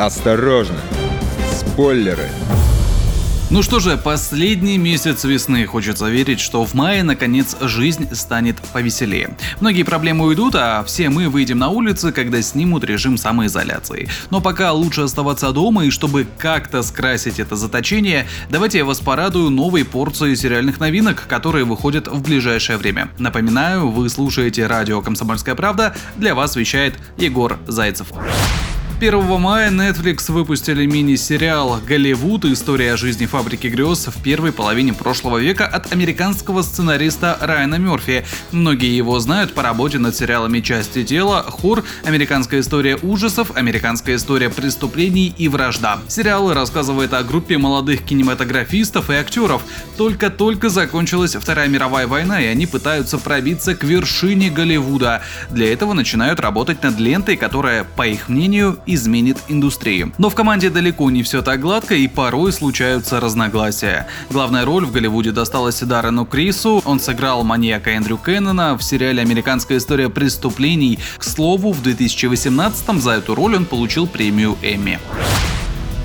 Осторожно! Спойлеры! Ну что же, последний месяц весны. Хочется верить, что в мае, наконец, жизнь станет повеселее. Многие проблемы уйдут, а все мы выйдем на улицы, когда снимут режим самоизоляции. Но пока лучше оставаться дома, и чтобы как-то скрасить это заточение, давайте я вас порадую новой порцией сериальных новинок, которые выходят в ближайшее время. Напоминаю, вы слушаете радио «Комсомольская правда», для вас вещает Егор Зайцев. 1 мая Netflix выпустили мини-сериал «Голливуд. История жизни фабрики грез» в первой половине прошлого века от американского сценариста Райана Мерфи. Многие его знают по работе над сериалами «Части тела», «Хор», «Американская история ужасов», «Американская история преступлений» и «Вражда». Сериал рассказывает о группе молодых кинематографистов и актеров. Только-только закончилась Вторая мировая война, и они пытаются пробиться к вершине Голливуда. Для этого начинают работать над лентой, которая, по их мнению, изменит индустрию. Но в команде далеко не все так гладко и порой случаются разногласия. Главная роль в Голливуде досталась Даррену Крису, он сыграл маньяка Эндрю Кеннона в сериале «Американская история преступлений». К слову, в 2018 за эту роль он получил премию Эмми.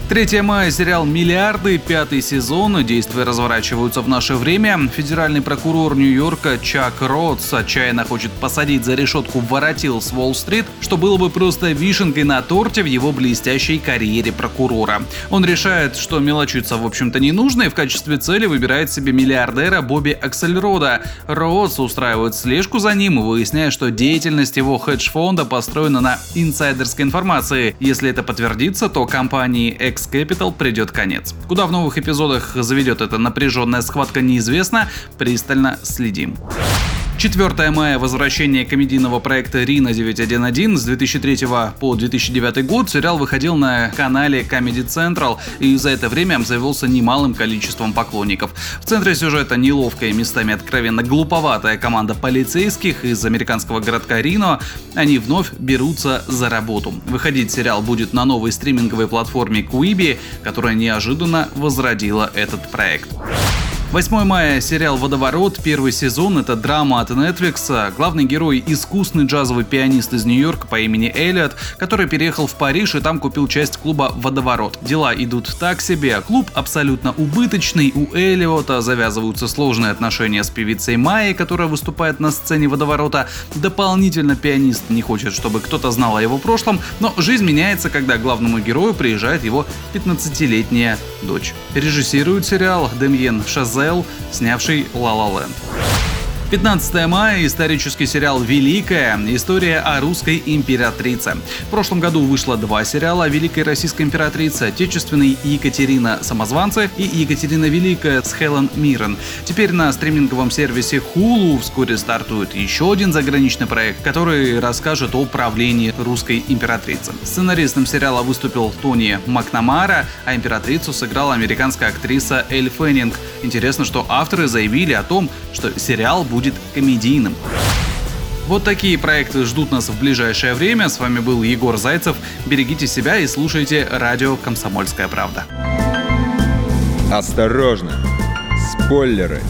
3 мая, сериал «Миллиарды», пятый сезон. Действия разворачиваются в наше время. Федеральный прокурор Нью-Йорка Чак Ротс отчаянно хочет посадить за решетку воротил с Уолл-стрит, что было бы просто вишенкой на торте в его блестящей карьере прокурора. Он решает, что мелочиться в общем-то не нужно и в качестве цели выбирает себе миллиардера Бобби Аксельрода. Ротс устраивает слежку за ним и выясняет, что деятельность его хедж-фонда построена на инсайдерской информации. Если это подтвердится, то компании X Capital придет конец. Куда в новых эпизодах заведет эта напряженная схватка неизвестно, пристально следим. 4 мая возвращение комедийного проекта Рина 911 с 2003 по 2009 год сериал выходил на канале Comedy Central и за это время обзавелся немалым количеством поклонников. В центре сюжета неловкая местами откровенно глуповатая команда полицейских из американского городка Рино. Они вновь берутся за работу. Выходить сериал будет на новой стриминговой платформе Quibi, которая неожиданно возродила этот проект. 8 мая сериал «Водоворот», первый сезон, это драма от Netflix. Главный герой – искусный джазовый пианист из Нью-Йорка по имени Эллиот, который переехал в Париж и там купил часть клуба «Водоворот». Дела идут так себе, клуб абсолютно убыточный, у Эллиота завязываются сложные отношения с певицей Майей, которая выступает на сцене «Водоворота». Дополнительно пианист не хочет, чтобы кто-то знал о его прошлом, но жизнь меняется, когда главному герою приезжает его 15-летняя дочь. Режиссирует сериал Демьен Шазе Эл, снявший «Ла Ла Ленд». 15 мая. Исторический сериал «Великая. История о русской императрице». В прошлом году вышло два сериала о Великой Российской императрице. Отечественный Екатерина Самозванцы и Екатерина Великая с Хелен Миррен. Теперь на стриминговом сервисе Hulu вскоре стартует еще один заграничный проект, который расскажет о правлении русской императрицы. Сценаристом сериала выступил Тони Макнамара, а императрицу сыграла американская актриса Эль Феннинг. Интересно, что авторы заявили о том, что сериал будет будет комедийным. Вот такие проекты ждут нас в ближайшее время. С вами был Егор Зайцев. Берегите себя и слушайте радио «Комсомольская правда». Осторожно! Спойлеры!